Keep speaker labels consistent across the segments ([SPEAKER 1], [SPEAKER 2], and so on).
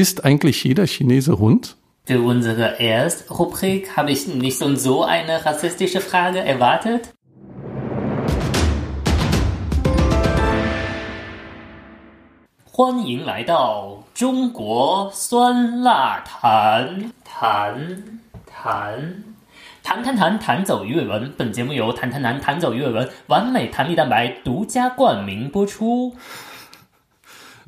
[SPEAKER 1] Ist eigentlich jeder Chinese Hund?
[SPEAKER 2] Für unsere erste Rubrik habe ich nicht so eine rassistische Frage erwartet. 欢迎来到中国酸辣谈谈谈谈谈谈谈走粤文。本节目由谈谈谈谈走粤文完美弹力蛋白独家冠名播出。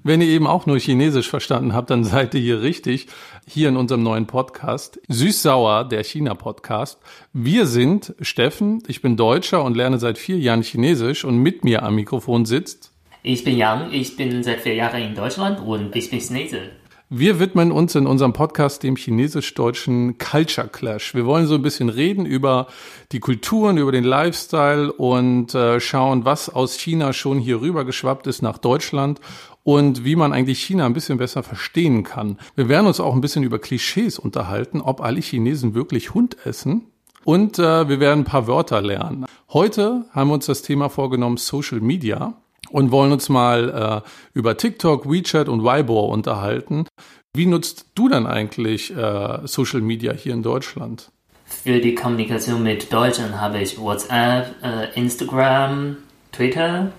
[SPEAKER 1] Wenn ihr eben auch nur Chinesisch verstanden habt, dann seid ihr hier richtig. Hier in unserem neuen Podcast. Süß-Sauer, der China-Podcast. Wir sind Steffen, ich bin Deutscher und lerne seit vier Jahren Chinesisch und mit mir am Mikrofon sitzt.
[SPEAKER 2] Ich bin Yang, ich bin seit vier Jahren in Deutschland und ich bin Chinese.
[SPEAKER 1] Wir widmen uns in unserem Podcast dem chinesisch-deutschen Culture Clash. Wir wollen so ein bisschen reden über die Kulturen, über den Lifestyle und äh, schauen, was aus China schon hier rüber geschwappt ist nach Deutschland und wie man eigentlich China ein bisschen besser verstehen kann. Wir werden uns auch ein bisschen über Klischees unterhalten, ob alle Chinesen wirklich Hund essen. Und äh, wir werden ein paar Wörter lernen. Heute haben wir uns das Thema vorgenommen Social Media und wollen uns mal äh, über TikTok, WeChat und Weibo unterhalten. Wie nutzt du dann eigentlich äh, Social Media hier in Deutschland?
[SPEAKER 2] Für die Kommunikation mit Deutschen habe ich WhatsApp, äh, Instagram, Twitter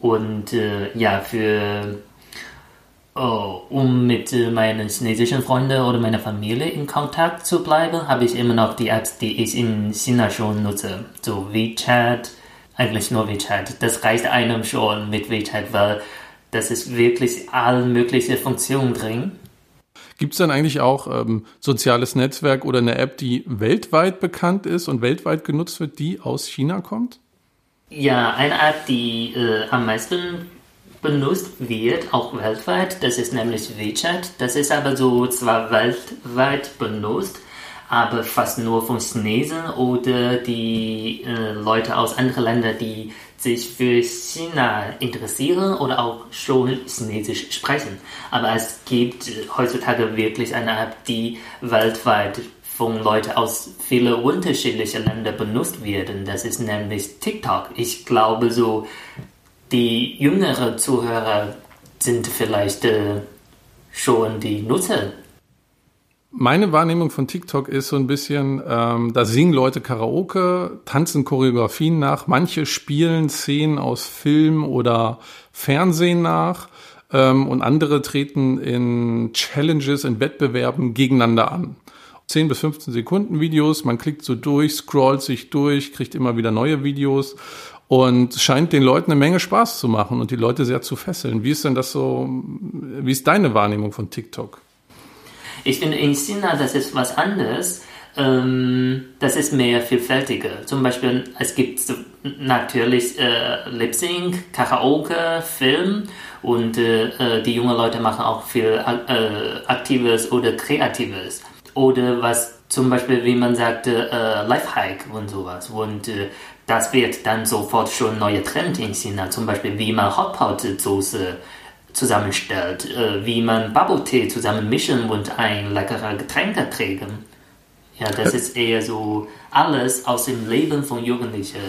[SPEAKER 2] und äh, ja, für oh, um mit äh, meinen chinesischen Freunden oder meiner Familie in Kontakt zu bleiben, habe ich immer noch die Apps, die ich in China schon nutze, so WeChat, eigentlich nur WeChat. Das reicht einem schon mit WeChat, weil das ist wirklich alle möglichen Funktionen drin.
[SPEAKER 1] Gibt es dann eigentlich auch ähm, soziales Netzwerk oder eine App, die weltweit bekannt ist und weltweit genutzt wird, die aus China kommt?
[SPEAKER 2] Ja, eine App, die äh, am meisten benutzt wird, auch weltweit, das ist nämlich WeChat. Das ist aber so zwar weltweit benutzt, aber fast nur von Chinesen oder die äh, Leute aus anderen Ländern, die sich für China interessieren oder auch schon Chinesisch sprechen. Aber es gibt heutzutage wirklich eine App, die weltweit von Leuten aus vielen unterschiedlichen Ländern benutzt werden. Das ist nämlich TikTok. Ich glaube, so die jüngeren Zuhörer sind vielleicht äh, schon die Nutzer
[SPEAKER 1] meine Wahrnehmung von TikTok ist so ein bisschen, ähm, da singen Leute Karaoke, tanzen Choreografien nach, manche spielen Szenen aus Film oder Fernsehen nach ähm, und andere treten in Challenges, in Wettbewerben gegeneinander an. 10 bis 15 Sekunden Videos, man klickt so durch, scrollt sich durch, kriegt immer wieder neue Videos und scheint den Leuten eine Menge Spaß zu machen und die Leute sehr zu fesseln. Wie ist denn das so, wie ist deine Wahrnehmung von TikTok?
[SPEAKER 2] Ich finde in China, das ist was anderes. Ähm, das ist mehr vielfältiger. Zum Beispiel, es gibt natürlich äh, Lip Sync, Karaoke, Film und äh, die jungen Leute machen auch viel äh, Aktives oder Kreatives. Oder was zum Beispiel, wie man sagte, äh, Lifehack und sowas. Und äh, das wird dann sofort schon neue Trend in China. Zum Beispiel, wie man Hotpot-Soße zusammenstellt, äh, wie man Bubble-Tee zusammen mischen und ein leckerer Getränk trinken. Ja, das ist eher so alles aus dem Leben von Jugendlichen.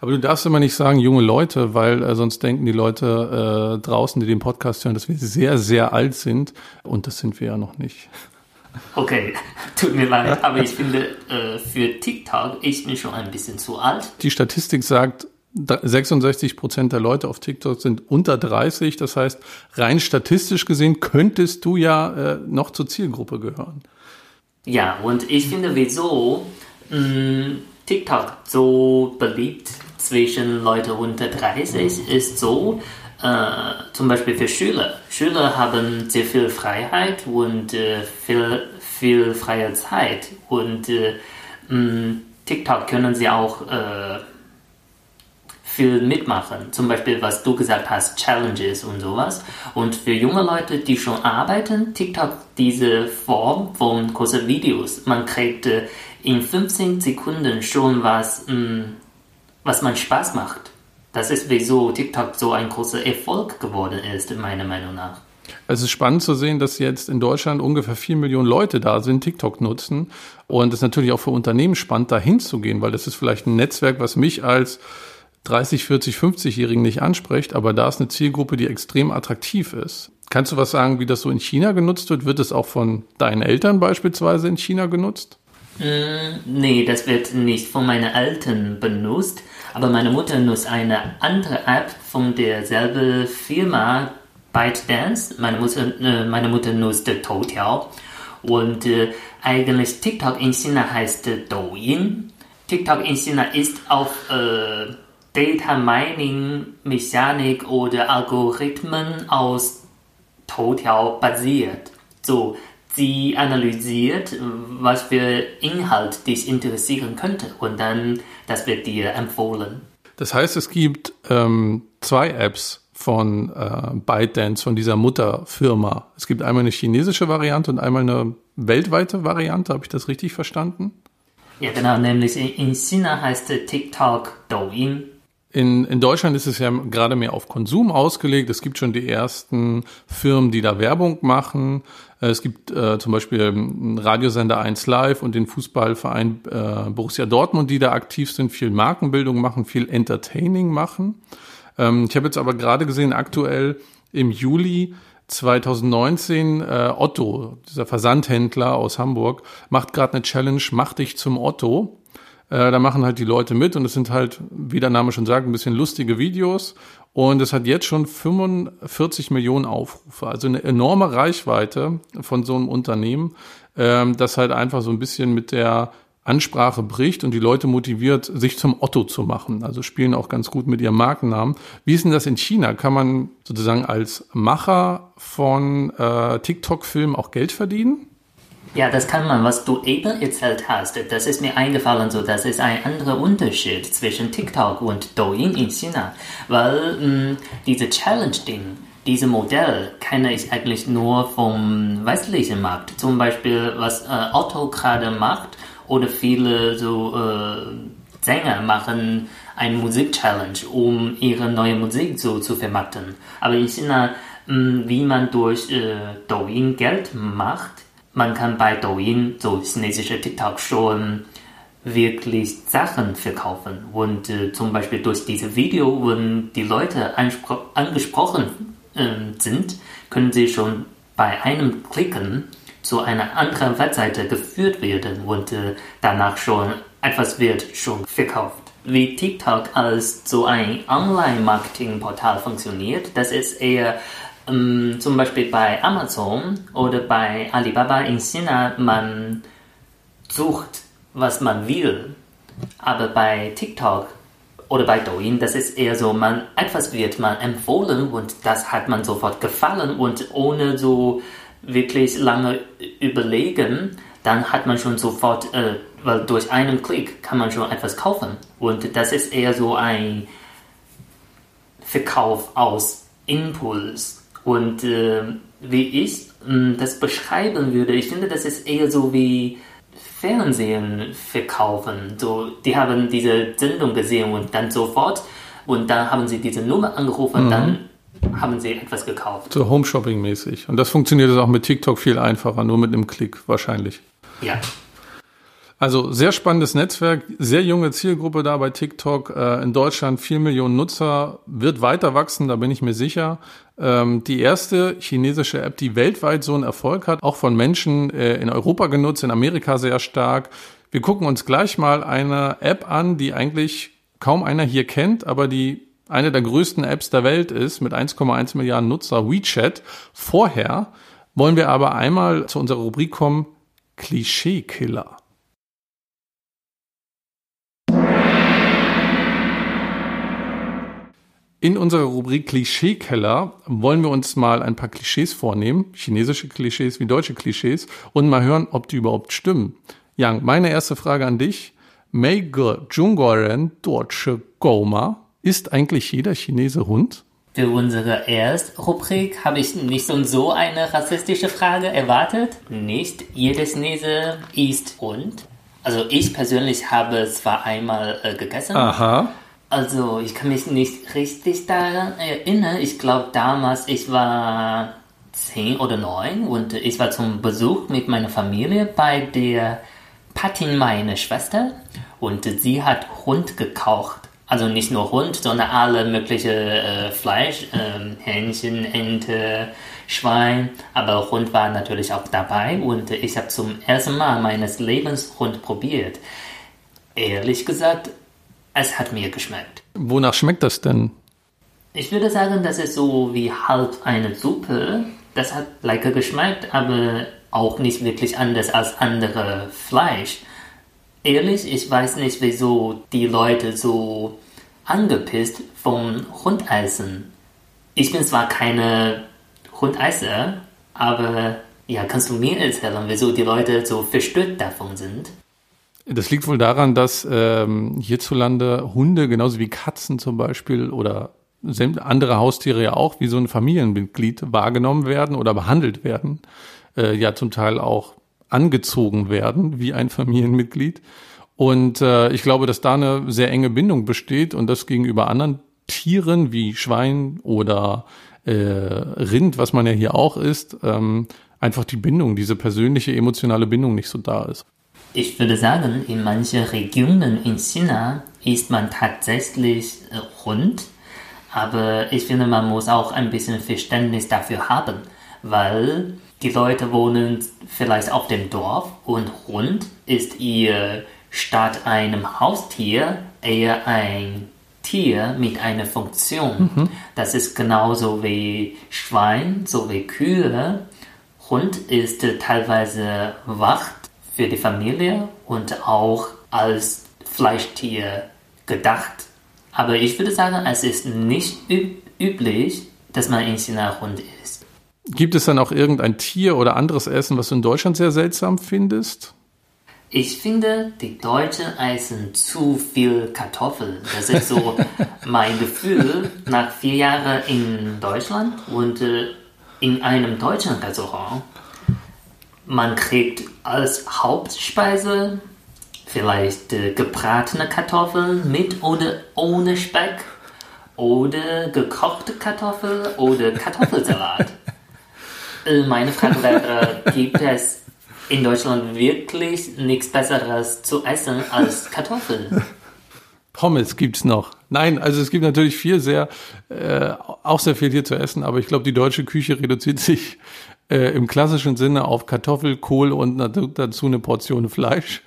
[SPEAKER 1] Aber du darfst immer nicht sagen, junge Leute, weil äh, sonst denken die Leute äh, draußen, die den Podcast hören, dass wir sehr, sehr alt sind. Und das sind wir ja noch nicht.
[SPEAKER 2] Okay, tut mir leid, aber ich finde, äh, für TikTok, ich bin schon ein bisschen zu alt.
[SPEAKER 1] Die Statistik sagt, 66 Prozent der Leute auf TikTok sind unter 30. Das heißt, rein statistisch gesehen könntest du ja äh, noch zur Zielgruppe gehören.
[SPEAKER 2] Ja, und ich finde, wieso mh, TikTok so beliebt zwischen Leuten unter 30 ist so, äh, zum Beispiel für Schüler. Schüler haben sehr viel Freiheit und äh, viel, viel freie Zeit. Und äh, mh, TikTok können sie auch äh, viel mitmachen. Zum Beispiel, was du gesagt hast, Challenges und sowas. Und für junge Leute, die schon arbeiten, TikTok diese Form von kurzen Videos. Man kriegt äh, in 15 Sekunden schon was, mh, was man Spaß macht. Das ist wieso TikTok so ein großer Erfolg geworden ist, meiner Meinung nach.
[SPEAKER 1] Es ist spannend zu sehen, dass jetzt in Deutschland ungefähr vier Millionen Leute da sind, TikTok nutzen. Und es ist natürlich auch für Unternehmen spannend, da hinzugehen, weil das ist vielleicht ein Netzwerk, was mich als 30, 40, 50-Jährigen nicht anspricht, aber da ist eine Zielgruppe, die extrem attraktiv ist. Kannst du was sagen, wie das so in China genutzt wird? Wird es auch von deinen Eltern beispielsweise in China genutzt?
[SPEAKER 2] Mm, nee, das wird nicht von meinen Eltern benutzt, aber meine Mutter nutzt eine andere App von derselben Firma, ByteDance. Meine Mutter, äh, meine Mutter nutzt Toutiao und äh, eigentlich TikTok in China heißt Douyin. TikTok in China ist auf äh, Data Mining, Mechanik oder Algorithmen aus Toutiao basiert. So, sie analysiert, was für Inhalt dich interessieren könnte und dann das wird dir empfohlen.
[SPEAKER 1] Das heißt, es gibt ähm, zwei Apps von äh, ByteDance, von dieser Mutterfirma. Es gibt einmal eine chinesische Variante und einmal eine weltweite Variante. Habe ich das richtig verstanden?
[SPEAKER 2] Ja, genau. Nämlich in China heißt TikTok Douyin
[SPEAKER 1] in, in Deutschland ist es ja gerade mehr auf Konsum ausgelegt. Es gibt schon die ersten Firmen, die da Werbung machen. Äh, es gibt äh, zum Beispiel einen Radiosender 1 Live und den Fußballverein äh, Borussia Dortmund, die da aktiv sind, viel Markenbildung machen, viel Entertaining machen. Ähm, ich habe jetzt aber gerade gesehen, aktuell im Juli 2019 äh, Otto, dieser Versandhändler aus Hamburg, macht gerade eine Challenge, mach dich zum Otto. Äh, da machen halt die Leute mit und es sind halt, wie der Name schon sagt, ein bisschen lustige Videos. Und es hat jetzt schon 45 Millionen Aufrufe, also eine enorme Reichweite von so einem Unternehmen, ähm, das halt einfach so ein bisschen mit der Ansprache bricht und die Leute motiviert, sich zum Otto zu machen. Also spielen auch ganz gut mit ihrem Markennamen. Wie ist denn das in China? Kann man sozusagen als Macher von äh, TikTok-Filmen auch Geld verdienen?
[SPEAKER 2] Ja, das kann man, was du eben erzählt hast. Das ist mir eingefallen, so das ist ein anderer Unterschied zwischen TikTok und Douyin in China, weil mh, mm, diese Challenge-Ding, dieses Modell kenne ich eigentlich nur vom westlichen Markt. Zum Beispiel, was äh, Otto gerade macht oder viele so äh, Sänger machen eine Musik-Challenge, um ihre neue Musik so zu vermarkten. Aber in China, mh, mm, wie man durch äh, Douyin Geld macht, man kann bei Douyin, so chinesische TikTok, schon wirklich Sachen verkaufen. Und äh, zum Beispiel durch diese Video, wenn die Leute angesprochen äh, sind, können sie schon bei einem Klicken zu einer anderen Webseite geführt werden und äh, danach schon etwas wird schon verkauft. Wie TikTok als so ein Online-Marketing-Portal funktioniert, das ist eher ähm, zum Beispiel bei Amazon oder bei Alibaba in China, man sucht, was man will. Aber bei TikTok oder bei Douyin, das ist eher so, man etwas wird man empfohlen und das hat man sofort gefallen und ohne so wirklich lange überlegen, dann hat man schon sofort, äh, weil durch einen Klick kann man schon etwas kaufen. Und das ist eher so ein Verkauf aus Impuls. Und äh, wie ich äh, das beschreiben würde, ich finde, das ist eher so wie Fernsehen verkaufen. So, die haben diese Sendung gesehen und dann sofort und dann haben sie diese Nummer angerufen, mhm. dann haben sie etwas gekauft.
[SPEAKER 1] So Home-Shopping-mäßig. Und das funktioniert auch mit TikTok viel einfacher, nur mit einem Klick wahrscheinlich.
[SPEAKER 2] Ja.
[SPEAKER 1] Also sehr spannendes Netzwerk, sehr junge Zielgruppe da bei TikTok. Äh, in Deutschland vier Millionen Nutzer, wird weiter wachsen, da bin ich mir sicher. Ähm, die erste chinesische App, die weltweit so einen Erfolg hat, auch von Menschen äh, in Europa genutzt, in Amerika sehr stark. Wir gucken uns gleich mal eine App an, die eigentlich kaum einer hier kennt, aber die eine der größten Apps der Welt ist mit 1,1 Milliarden Nutzer, WeChat. Vorher wollen wir aber einmal zu unserer Rubrik kommen, Klischeekiller. In unserer Rubrik Klischeekeller wollen wir uns mal ein paar Klischees vornehmen, chinesische Klischees wie deutsche Klischees, und mal hören, ob die überhaupt stimmen. Yang, meine erste Frage an dich. Meige Zhongguoren Deutsche Goma. Ist eigentlich jeder Chinese Hund?
[SPEAKER 2] Für unsere erste Rubrik habe ich nicht so eine rassistische Frage erwartet. Nicht jeder Chinese isst Hund. Also ich persönlich habe zwar einmal äh, gegessen.
[SPEAKER 1] Aha.
[SPEAKER 2] Also, ich kann mich nicht richtig daran erinnern. Ich glaube, damals, ich war zehn oder neun und ich war zum Besuch mit meiner Familie bei der Patin, meine Schwester, und sie hat Hund gekocht. Also nicht nur Hund, sondern alle mögliche äh, Fleisch, äh, Hähnchen, Ente, Schwein. Aber Hund war natürlich auch dabei und ich habe zum ersten Mal meines Lebens Hund probiert. Ehrlich gesagt, es hat mir geschmeckt.
[SPEAKER 1] Wonach schmeckt das denn?
[SPEAKER 2] Ich würde sagen, das ist so wie halb eine Suppe. Das hat lecker geschmeckt, aber auch nicht wirklich anders als andere Fleisch. Ehrlich, ich weiß nicht, wieso die Leute so angepisst vom Hundeisen. Ich bin zwar keine Hundesser, aber ja, kannst du mir erzählen, wieso die Leute so verstört davon sind?
[SPEAKER 1] Das liegt wohl daran, dass ähm, hierzulande Hunde genauso wie Katzen zum Beispiel oder andere Haustiere ja auch wie so ein Familienmitglied wahrgenommen werden oder behandelt werden, äh, ja zum Teil auch angezogen werden wie ein Familienmitglied. Und äh, ich glaube, dass da eine sehr enge Bindung besteht und das gegenüber anderen Tieren wie Schwein oder äh, Rind, was man ja hier auch isst, ähm, einfach die Bindung, diese persönliche emotionale Bindung nicht so da ist.
[SPEAKER 2] Ich würde sagen, in manchen Regionen in China isst man tatsächlich Hund, aber ich finde, man muss auch ein bisschen Verständnis dafür haben, weil die Leute wohnen vielleicht auf dem Dorf und Hund ist ihr statt einem Haustier eher ein Tier mit einer Funktion. Mhm. Das ist genauso wie Schwein, so wie Kühe. Hund ist teilweise Wacht für die Familie und auch als Fleischtier gedacht. Aber ich würde sagen, es ist nicht üb üblich, dass man in China Hund isst.
[SPEAKER 1] Gibt es dann auch irgendein Tier oder anderes Essen, was du in Deutschland sehr seltsam findest?
[SPEAKER 2] Ich finde, die Deutschen essen zu viel Kartoffeln. Das ist so mein Gefühl nach vier Jahren in Deutschland und äh, in einem deutschen Restaurant. Man kriegt als Hauptspeise vielleicht äh, gebratene Kartoffeln mit oder ohne Speck oder gekochte Kartoffeln oder Kartoffelsalat. Äh, meine Frage wäre, gibt es in Deutschland wirklich nichts Besseres zu essen als Kartoffeln.
[SPEAKER 1] Pommes gibt's noch. Nein, also es gibt natürlich viel sehr, äh, auch sehr viel hier zu essen, aber ich glaube, die deutsche Küche reduziert sich äh, im klassischen Sinne auf Kartoffel, Kohl und dazu eine Portion Fleisch.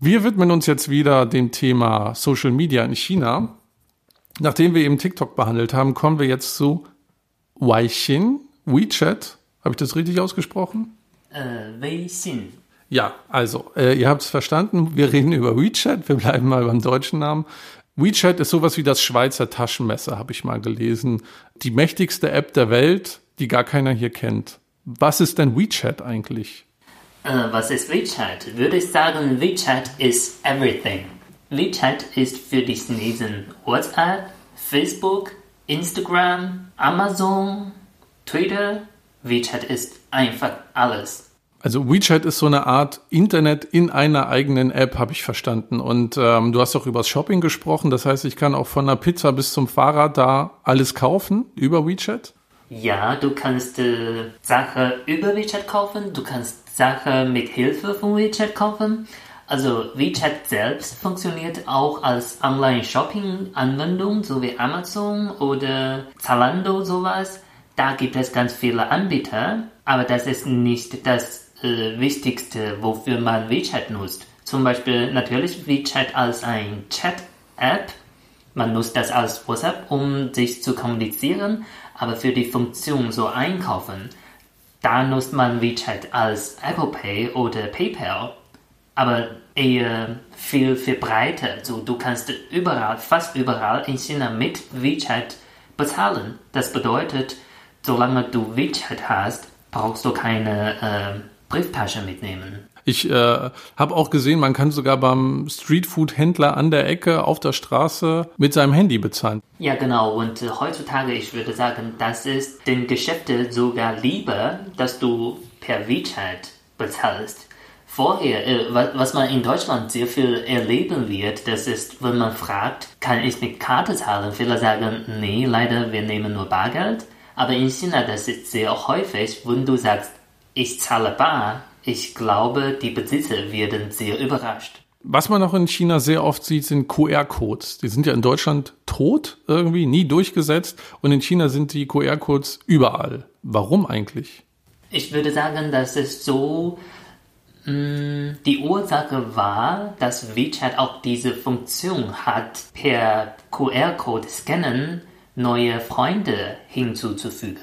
[SPEAKER 1] Wir widmen uns jetzt wieder dem Thema Social Media in China. Nachdem wir eben TikTok behandelt haben, kommen wir jetzt zu Weixin. WeChat. Habe ich das richtig ausgesprochen?
[SPEAKER 2] Äh, Weixin.
[SPEAKER 1] Ja, also, äh, ihr habt es verstanden. Wir reden über WeChat. Wir bleiben mal beim deutschen Namen. WeChat ist sowas wie das Schweizer Taschenmesser, habe ich mal gelesen. Die mächtigste App der Welt, die gar keiner hier kennt. Was ist denn WeChat eigentlich?
[SPEAKER 2] Äh, was ist WeChat? Würde ich sagen, WeChat ist everything. WeChat ist für die Chinesen WhatsApp, Facebook, Instagram, Amazon, Twitter, WeChat ist einfach alles.
[SPEAKER 1] Also WeChat ist so eine Art Internet in einer eigenen App, habe ich verstanden. Und ähm, du hast auch über das Shopping gesprochen. Das heißt, ich kann auch von der Pizza bis zum Fahrrad da alles kaufen über WeChat?
[SPEAKER 2] Ja, du kannst äh, Sachen über WeChat kaufen. Du kannst Sachen mit Hilfe von WeChat kaufen. Also WeChat selbst funktioniert auch als Online-Shopping-Anwendung, so wie Amazon oder Zalando sowas. Da gibt es ganz viele Anbieter, aber das ist nicht das äh, Wichtigste, wofür man WeChat nutzt. Zum Beispiel natürlich WeChat als ein Chat-App. Man nutzt das als WhatsApp, um sich zu kommunizieren, aber für die Funktion so einkaufen, da nutzt man WeChat als Apple Pay oder PayPal. Aber eher viel, viel breiter. So, du kannst überall, fast überall in China mit WeChat bezahlen. Das bedeutet, solange du WeChat hast, brauchst du keine äh, Brieftasche mitnehmen.
[SPEAKER 1] Ich äh, habe auch gesehen, man kann sogar beim Streetfood-Händler an der Ecke auf der Straße mit seinem Handy bezahlen.
[SPEAKER 2] Ja, genau. Und äh, heutzutage, ich würde sagen, das ist den Geschäften sogar lieber, dass du per WeChat bezahlst. Vorher, äh, was man in Deutschland sehr viel erleben wird, das ist, wenn man fragt, kann ich mit Karte zahlen? Viele sagen, nee, leider, wir nehmen nur Bargeld. Aber in China, das ist sehr häufig, wenn du sagst, ich zahle bar, ich glaube, die Besitzer werden sehr überrascht.
[SPEAKER 1] Was man auch in China sehr oft sieht, sind QR-Codes. Die sind ja in Deutschland tot irgendwie, nie durchgesetzt. Und in China sind die QR-Codes überall. Warum eigentlich?
[SPEAKER 2] Ich würde sagen, dass es so mh, mm, die Ursache war, dass WeChat auch diese Funktion hat, per QR-Code scannen neue Freunde hinzuzufügen.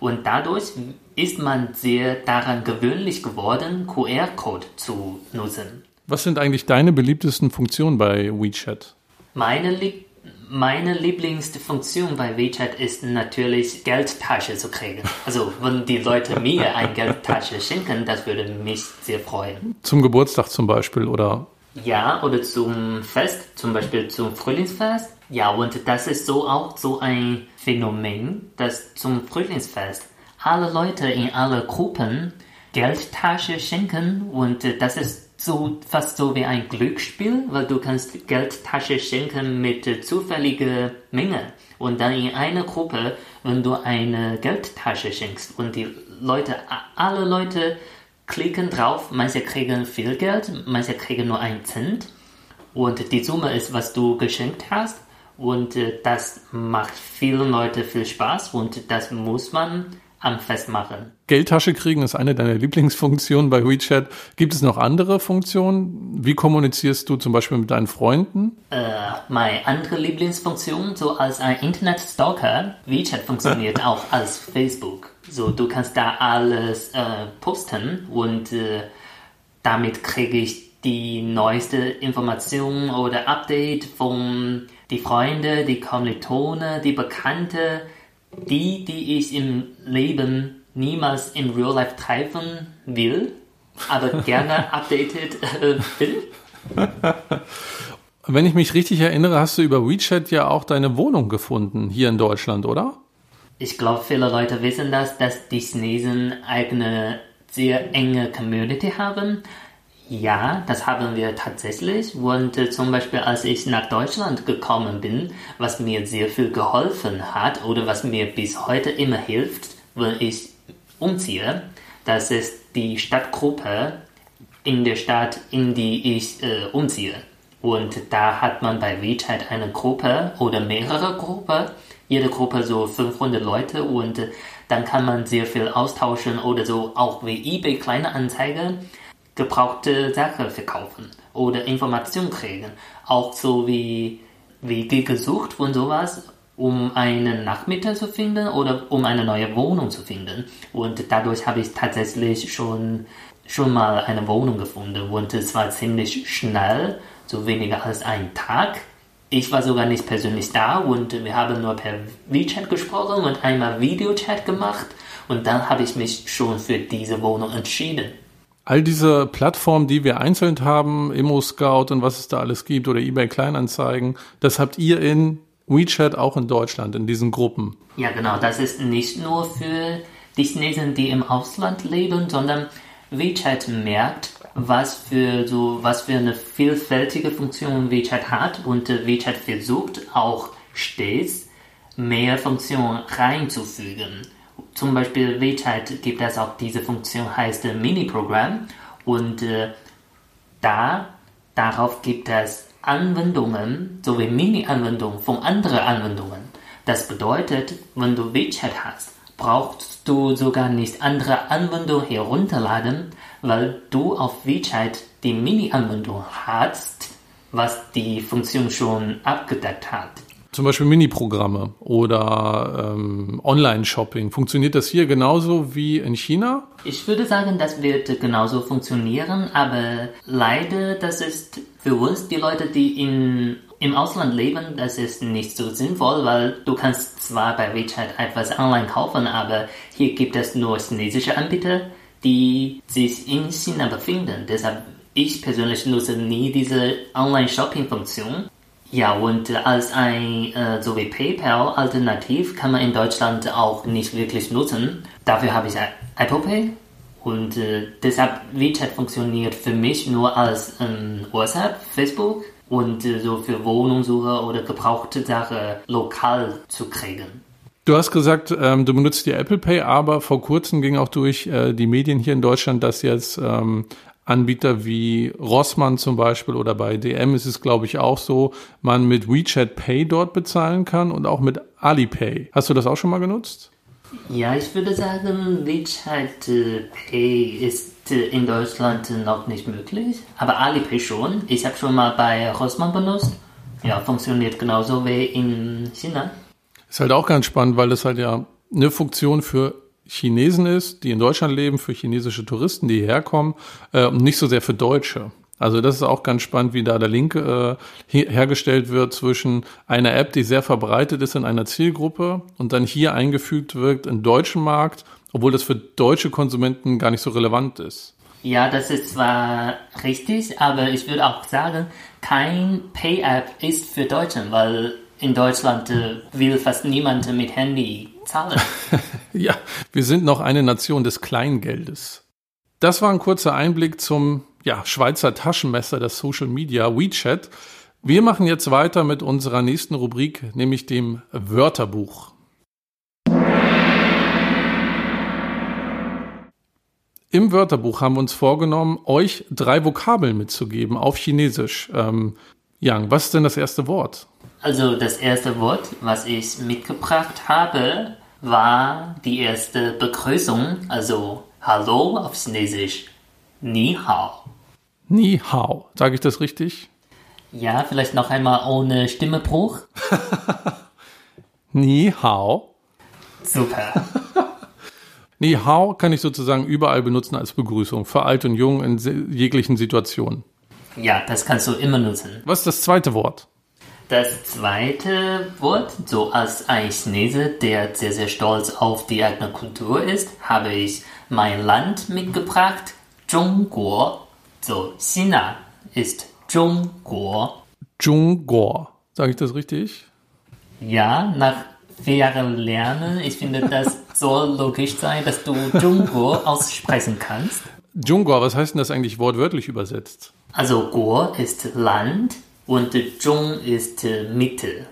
[SPEAKER 2] Und dadurch ist man sehr daran gewöhnlich geworden, QR-Code zu nutzen.
[SPEAKER 1] Was sind eigentlich deine beliebtesten Funktionen bei WeChat?
[SPEAKER 2] Meine, Lieb meine Lieblingsfunktion bei WeChat ist natürlich Geldtasche zu kriegen. Also wenn die Leute mir eine Geldtasche schenken, das würde mich sehr freuen.
[SPEAKER 1] Zum Geburtstag zum Beispiel oder?
[SPEAKER 2] Ja, oder zum Fest, zum Beispiel zum Frühlingsfest. Ja, und das ist so auch so ein Phänomen, dass zum Frühlingsfest alle Leute in alle Gruppen Geldtasche schenken und das ist so fast so wie ein Glücksspiel, weil du kannst Geldtasche schenken mit zufälliger Menge. Und dann in einer Gruppe, wenn du eine Geldtasche schenkst und die Leute, alle Leute klicken drauf, manche kriegen viel Geld, manche kriegen nur einen Cent. Und die Summe ist, was du geschenkt hast. Und äh, das macht vielen Leuten viel Spaß und das muss man am Festmachen.
[SPEAKER 1] Geldtasche kriegen ist eine deiner Lieblingsfunktionen bei WeChat. Gibt es noch andere Funktionen? Wie kommunizierst du zum Beispiel mit deinen Freunden?
[SPEAKER 2] Äh, meine andere Lieblingsfunktion, so als ein Internet-Stalker, WeChat funktioniert auch als Facebook. So, du kannst da alles äh, posten und äh, damit kriege ich die neueste Information oder Update von die Freunde, die Kommilitone, die Bekannte, die, die ich im Leben niemals in Real Life treffen will, aber gerne updated äh, bin.
[SPEAKER 1] Wenn ich mich richtig erinnere, hast du über WeChat ja auch deine Wohnung gefunden hier in Deutschland, oder?
[SPEAKER 2] Ich glaube, viele Leute wissen das, dass die Chinesen eine sehr enge Community haben. Ja, das haben wir tatsächlich. Und äh, zum Beispiel, als ich nach Deutschland gekommen bin, was mir sehr viel geholfen hat oder was mir bis heute immer hilft, wenn ich umziehe, das ist die Stadtgruppe in der Stadt, in die ich äh, umziehe. Und da hat man bei WeChat eine Gruppe oder mehrere Gruppen, jede Gruppe so 500 Leute und äh, dann kann man sehr viel austauschen oder so auch wie eBay kleine Anzeige gebrauchte Sachen verkaufen oder Informationen kriegen. Auch so wie, wie gesucht und sowas, um einen Nachmieter zu finden oder um eine neue Wohnung zu finden. Und dadurch habe ich tatsächlich schon, schon mal eine Wohnung gefunden und es war ziemlich schnell, so weniger als ein Tag. Ich war sogar nicht persönlich da und wir haben nur per WeChat gesprochen und einmal Videochat gemacht und dann habe ich mich schon für diese Wohnung entschieden
[SPEAKER 1] all diese Plattformen, die wir einzeln haben, Immo Scout und was es da alles gibt oder eBay Kleinanzeigen, das habt ihr in WeChat auch in Deutschland, in diesen Gruppen.
[SPEAKER 2] Ja, genau. Das ist nicht nur für die Chinesen, die im Ausland leben, sondern WeChat merkt, was für so, was für eine vielfältige Funktion WeChat hat und WeChat versucht auch stets mehr Funktionen reinzufügen zum Beispiel WeChat gibt es auch diese Funktion, heißt Mini-Programm und äh, da darauf gibt es Anwendungen sowie Mini-Anwendungen von anderen Anwendungen. Das bedeutet, wenn du WeChat hast, brauchst du sogar nicht andere Anwendungen herunterladen, weil du auf WeChat die Mini-Anwendung hast, was die Funktion schon abgedeckt hat.
[SPEAKER 1] Zum Beispiel Mini-Programme oder ähm, Online-Shopping. Funktioniert das hier genauso wie in China?
[SPEAKER 2] Ich würde sagen, das wird genauso funktionieren, aber leider, das ist für uns, die Leute, die in, im Ausland leben, das ist nicht so sinnvoll, weil du kannst zwar bei WeChat etwas online kaufen, aber hier gibt es nur chinesische Anbieter, die sich in China befinden. Deshalb ich persönlich nutze nie diese Online-Shopping-Funktion. Ja, und als ein, äh, so wie PayPal Alternativ kann man in Deutschland auch nicht wirklich nutzen. Dafür habe ich Apple Pay und äh, deshalb WeChat funktioniert für mich nur als ähm, WhatsApp, Facebook und äh, so für Wohnungssuche oder gebrauchte Sache lokal zu kriegen.
[SPEAKER 1] Du hast gesagt, ähm, du benutzt die Apple Pay, aber vor kurzem ging auch durch äh, die Medien hier in Deutschland, dass jetzt ähm, Anbieter wie Rossmann zum Beispiel oder bei DM ist es, glaube ich, auch so, man mit WeChat Pay dort bezahlen kann und auch mit Alipay. Hast du das auch schon mal genutzt?
[SPEAKER 2] Ja, ich würde sagen, WeChat äh, Pay ist äh, in Deutschland noch nicht möglich, aber Alipay schon. Ich habe schon mal bei Rossmann benutzt. Ja, funktioniert genauso wie in China.
[SPEAKER 1] Ist halt auch ganz spannend, weil das halt ja eine Funktion für Chinesen ist, die in Deutschland leben, für chinesische Touristen, die hierher kommen, äh, und nicht so sehr für Deutsche. Also das ist auch ganz spannend, wie da der Link äh, hergestellt wird zwischen einer App, die sehr verbreitet ist in einer Zielgruppe und dann hier eingefügt wird im deutschen Markt, obwohl das für deutsche Konsumenten gar nicht so relevant ist.
[SPEAKER 2] Ja, das ist zwar richtig, aber ich würde auch sagen, kein Pay-App ist für Deutschen, weil in Deutschland äh, will fast niemand mit Handy zahlen.
[SPEAKER 1] ja, wir sind noch eine Nation des Kleingeldes. Das war ein kurzer Einblick zum ja, Schweizer Taschenmesser der Social Media WeChat. Wir machen jetzt weiter mit unserer nächsten Rubrik, nämlich dem Wörterbuch. Im Wörterbuch haben wir uns vorgenommen, euch drei Vokabeln mitzugeben auf Chinesisch. Ähm, Yang, was ist denn das erste Wort?
[SPEAKER 2] Also das erste Wort, was ich mitgebracht habe, war die erste Begrüßung, also Hallo auf Chinesisch. Ni hao.
[SPEAKER 1] Ni hao. Sage ich das richtig?
[SPEAKER 2] Ja, vielleicht noch einmal ohne Stimmebruch.
[SPEAKER 1] Ni hao.
[SPEAKER 2] Super.
[SPEAKER 1] Ni hao kann ich sozusagen überall benutzen als Begrüßung, für alt und jung in jeglichen Situationen.
[SPEAKER 2] Ja, das kannst du immer nutzen.
[SPEAKER 1] Was ist das zweite Wort?
[SPEAKER 2] Das zweite Wort, so als ein Chinese, der sehr, sehr stolz auf die eigene Kultur ist, habe ich mein Land mitgebracht, Zhongguo. So, China ist Zhongguo.
[SPEAKER 1] Zhongguo. Sage ich das richtig?
[SPEAKER 2] Ja, nach vier Jahren Lernen, ich finde, das soll logisch sein, dass du Zhongguo aussprechen kannst.
[SPEAKER 1] Zhongguo, was heißt denn das eigentlich wortwörtlich übersetzt?
[SPEAKER 2] Also Guo ist Land und Zhong ist äh, Mitte.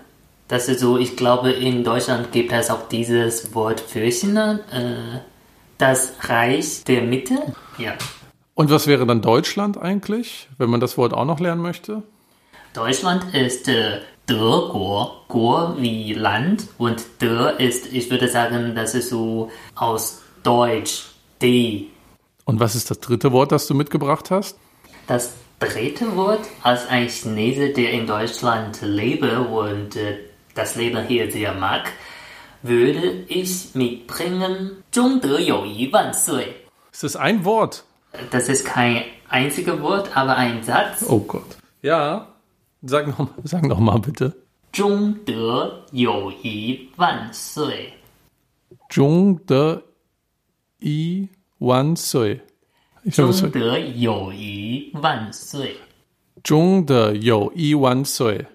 [SPEAKER 2] Das ist so, ich glaube, in Deutschland gibt es auch dieses Wort für China, äh, das Reich der Mitte. Ja.
[SPEAKER 1] Und was wäre dann Deutschland eigentlich, wenn man das Wort auch noch lernen möchte?
[SPEAKER 2] Deutschland ist äh, Guo, Guo wie Land und De ist, ich würde sagen, das ist so aus Deutsch, D.
[SPEAKER 1] Und was ist das dritte Wort, das du mitgebracht hast?
[SPEAKER 2] Das dritte Wort als ein Chinese, der in Deutschland lebe und äh, das Leben hier sehr mag, würde ich mitbringen 中德友谊万岁.
[SPEAKER 1] Ist das ein Wort?
[SPEAKER 2] Das ist kein einziges Wort, aber ein Satz.
[SPEAKER 1] Oh Gott. Ja, sag noch, sag noch mal bitte.
[SPEAKER 2] 中德友谊万岁.
[SPEAKER 1] 中德一万岁.
[SPEAKER 2] 中德友谊万岁。
[SPEAKER 1] 中德友谊万岁。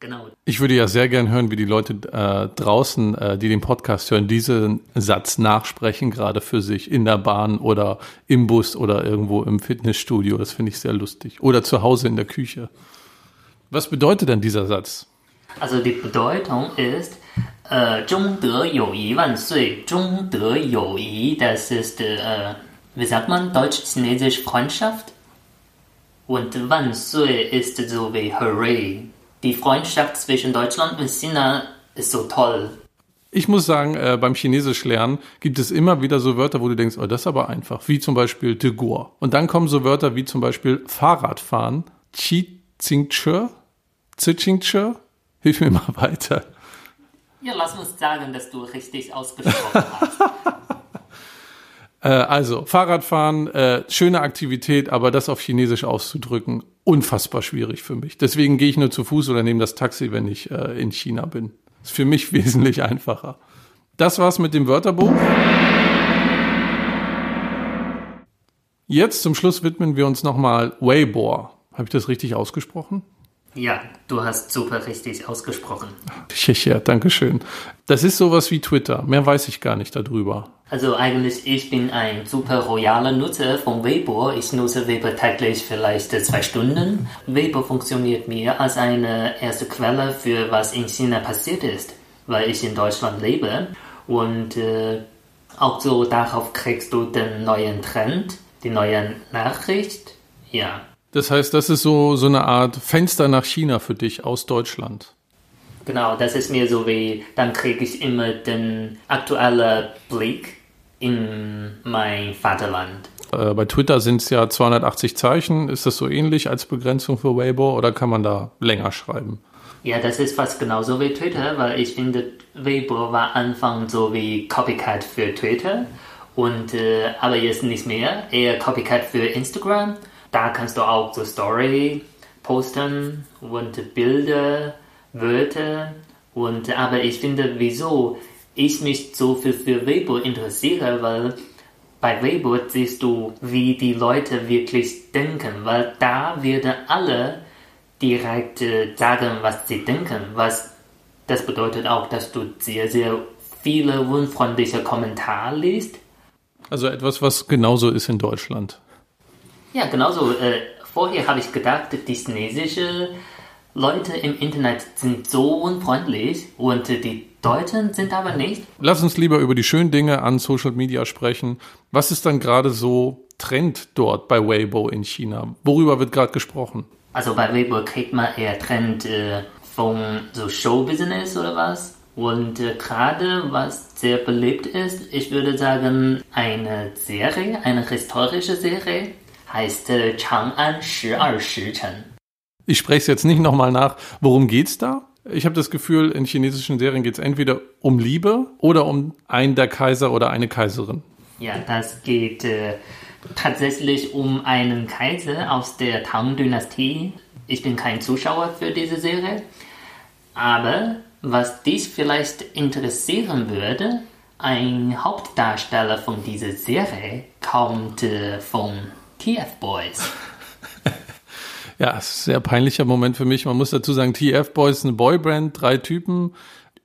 [SPEAKER 2] Genau.
[SPEAKER 1] Ich würde ja sehr gern hören, wie die Leute äh, draußen, äh, die den Podcast hören, diesen Satz nachsprechen, gerade für sich in der Bahn oder im Bus oder irgendwo im Fitnessstudio. Das finde ich sehr lustig. Oder zu Hause in der Küche. Was bedeutet denn dieser Satz?
[SPEAKER 2] Also die Bedeutung ist, äh, 中德友谊万岁，中德友谊, das ist, äh, wie sagt man, deutsch-chinesisch Freundschaft. Und Wansui ist so wie Hooray. Die Freundschaft zwischen Deutschland und China ist so toll.
[SPEAKER 1] Ich muss sagen, äh, beim Chinesisch lernen gibt es immer wieder so Wörter, wo du denkst, oh, das ist aber einfach. Wie zum Beispiel de Guo. Und dann kommen so Wörter wie zum Beispiel Fahrradfahren. Chi Tsing Che. Ziching Che. Hilf mir mal weiter.
[SPEAKER 2] Ja, lass uns sagen, dass du richtig ausgesprochen hast.
[SPEAKER 1] Äh, also, Fahrradfahren, äh, schöne Aktivität, aber das auf Chinesisch auszudrücken, unfassbar schwierig für mich. Deswegen gehe ich nur zu Fuß oder nehme das Taxi, wenn ich äh, in China bin. Ist für mich wesentlich einfacher. Das war's mit dem Wörterbuch. Jetzt zum Schluss widmen wir uns nochmal Weibo. Habe ich das richtig ausgesprochen?
[SPEAKER 2] Ja, du hast super richtig ausgesprochen.
[SPEAKER 1] Ja, danke schön. Das ist sowas wie Twitter. Mehr weiß ich gar nicht darüber.
[SPEAKER 2] Also eigentlich, ich bin ein super royaler Nutzer von Weibo. Ich nutze Weibo täglich vielleicht zwei Stunden. Weibo funktioniert mir als eine erste Quelle für was in China passiert ist, weil ich in Deutschland lebe. Und äh, auch so darauf kriegst du den neuen Trend. die neue Nachricht, ja.
[SPEAKER 1] Das heißt, das ist so, so eine Art Fenster nach China für dich aus Deutschland.
[SPEAKER 2] Genau, das ist mir so wie, dann kriege ich immer den aktuellen Blick in mein Vaterland.
[SPEAKER 1] Äh, bei Twitter sind es ja 280 Zeichen. Ist das so ähnlich als Begrenzung für Weibo oder kann man da länger schreiben?
[SPEAKER 2] Ja, das ist fast genauso wie Twitter, weil ich finde, Weibo war Anfang so wie Copycat für Twitter und äh, aber jetzt nicht mehr, eher Copycat für Instagram. Da kannst du auch so Story posten und Bilder, Wörter und aber ich finde, wieso ich mich so viel für Weibo interessiere, weil bei Weibo siehst du, wie die Leute wirklich denken, weil da werden alle direkt äh, sagen, was sie denken. Was das bedeutet auch, dass du sehr, sehr viele unfreundliche Kommentare liest.
[SPEAKER 1] Also etwas, was genauso ist in Deutschland.
[SPEAKER 2] Ja, genauso. Äh, vorher habe ich gedacht, die chinesischen Leute im Internet sind so unfreundlich und die Deutschen sind aber nicht.
[SPEAKER 1] Lass uns lieber über die schönen Dinge an Social Media sprechen. Was ist dann gerade so Trend dort bei Weibo in China? Worüber wird gerade gesprochen?
[SPEAKER 2] Also bei Weibo kriegt man eher Trend äh, vom so Showbusiness oder was. Und äh, gerade was sehr beliebt ist, ich würde sagen, eine Serie, eine historische Serie, heißt äh, Chang'an 12时辰.
[SPEAKER 1] Ich spreche es jetzt nicht nochmal nach. Worum geht's da? Ich habe das Gefühl, in chinesischen Serien geht es entweder um Liebe oder um einen der Kaiser oder eine Kaiserin.
[SPEAKER 2] Ja, das geht äh, tatsächlich um einen Kaiser aus der Tang-Dynastie. Ich bin kein Zuschauer für diese Serie. Aber was dich vielleicht interessieren würde, ein Hauptdarsteller von dieser Serie kommt äh, von TF Boys.
[SPEAKER 1] Ja, ist ein sehr peinlicher Moment für mich. Man muss dazu sagen, TF Boys ist eine Boyband, drei Typen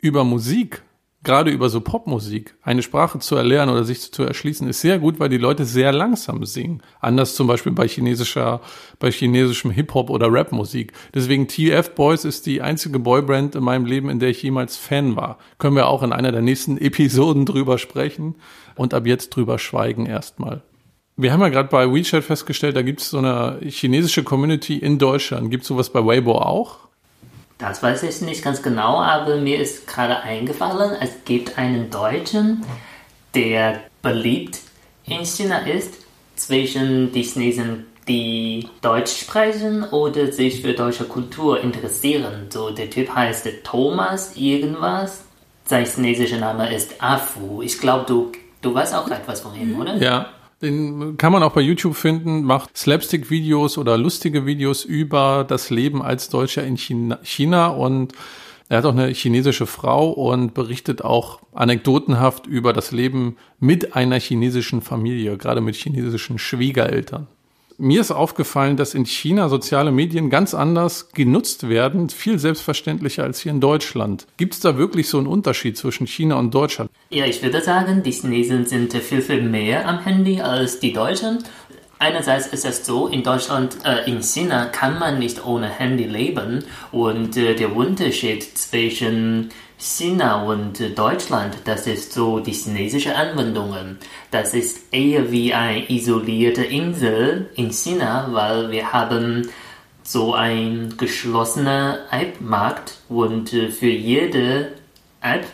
[SPEAKER 1] über Musik, gerade über so Popmusik, eine Sprache zu erlernen oder sich zu erschließen, ist sehr gut, weil die Leute sehr langsam singen. Anders zum Beispiel bei chinesischer, bei chinesischem Hip-Hop oder Rap-Musik. Deswegen TF Boys ist die einzige Boyband in meinem Leben, in der ich jemals Fan war. Können wir auch in einer der nächsten Episoden drüber sprechen und ab jetzt drüber schweigen erstmal. Wir haben ja gerade bei WeChat festgestellt, da gibt es so eine chinesische Community in Deutschland. Gibt es sowas bei Weibo auch?
[SPEAKER 2] Das weiß ich nicht ganz genau, aber mir ist gerade eingefallen, es gibt einen Deutschen, der beliebt in China ist, zwischen die Chinesen, die Deutsch sprechen oder sich für deutsche Kultur interessieren. So, der Typ heißt Thomas irgendwas. Sein chinesischer Name ist Afu. Ich glaube, du, du weißt auch etwas von ihm, oder?
[SPEAKER 1] Ja. Den kann man auch bei YouTube finden, macht Slapstick-Videos oder lustige Videos über das Leben als Deutscher in China, China und er hat auch eine chinesische Frau und berichtet auch anekdotenhaft über das Leben mit einer chinesischen Familie, gerade mit chinesischen Schwiegereltern. Mir ist aufgefallen, dass in China soziale Medien ganz anders genutzt werden, viel selbstverständlicher als hier in Deutschland. Gibt es da wirklich so einen Unterschied zwischen China und Deutschland?
[SPEAKER 2] Ja, ich würde sagen, die Chinesen sind viel, viel mehr am Handy als die Deutschen. Einerseits ist es so, in Deutschland, äh, in China kann man nicht ohne Handy leben und äh, der Unterschied zwischen China und Deutschland, das ist so die chinesische Anwendungen. Das ist eher wie eine isolierte Insel in China, weil wir haben so ein geschlossener App-Markt und äh, für jede App,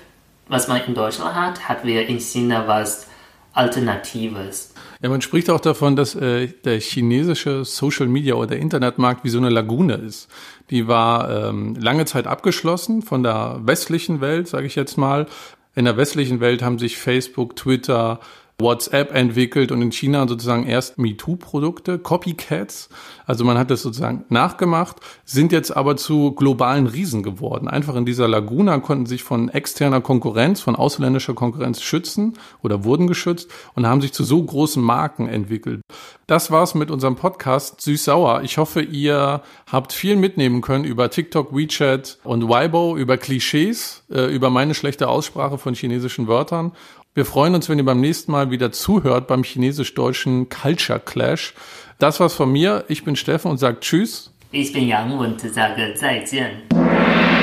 [SPEAKER 2] was man in Deutschland hat, hat wir in China was Alternatives.
[SPEAKER 1] Ja, man spricht auch davon, dass äh, der chinesische Social Media oder Internetmarkt wie so eine Lagune ist. Die war ähm, lange Zeit abgeschlossen von der westlichen Welt, sage ich jetzt mal. In der westlichen Welt haben sich Facebook, Twitter, WhatsApp entwickelt und in China sozusagen erst MeToo-Produkte, Copycats. Also man hat das sozusagen nachgemacht, sind jetzt aber zu globalen Riesen geworden. Einfach in dieser Laguna konnten sich von externer Konkurrenz, von ausländischer Konkurrenz schützen oder wurden geschützt und haben sich zu so großen Marken entwickelt. Das war's mit unserem Podcast Süß-Sauer. Ich hoffe, ihr habt viel mitnehmen können über TikTok, WeChat und Weibo, über Klischees, äh, über meine schlechte Aussprache von chinesischen Wörtern wir freuen uns, wenn ihr beim nächsten Mal wieder zuhört beim chinesisch-deutschen Culture Clash. Das war's von mir. Ich bin Steffen und sage Tschüss.
[SPEAKER 2] Ich bin Yang und sage 再见.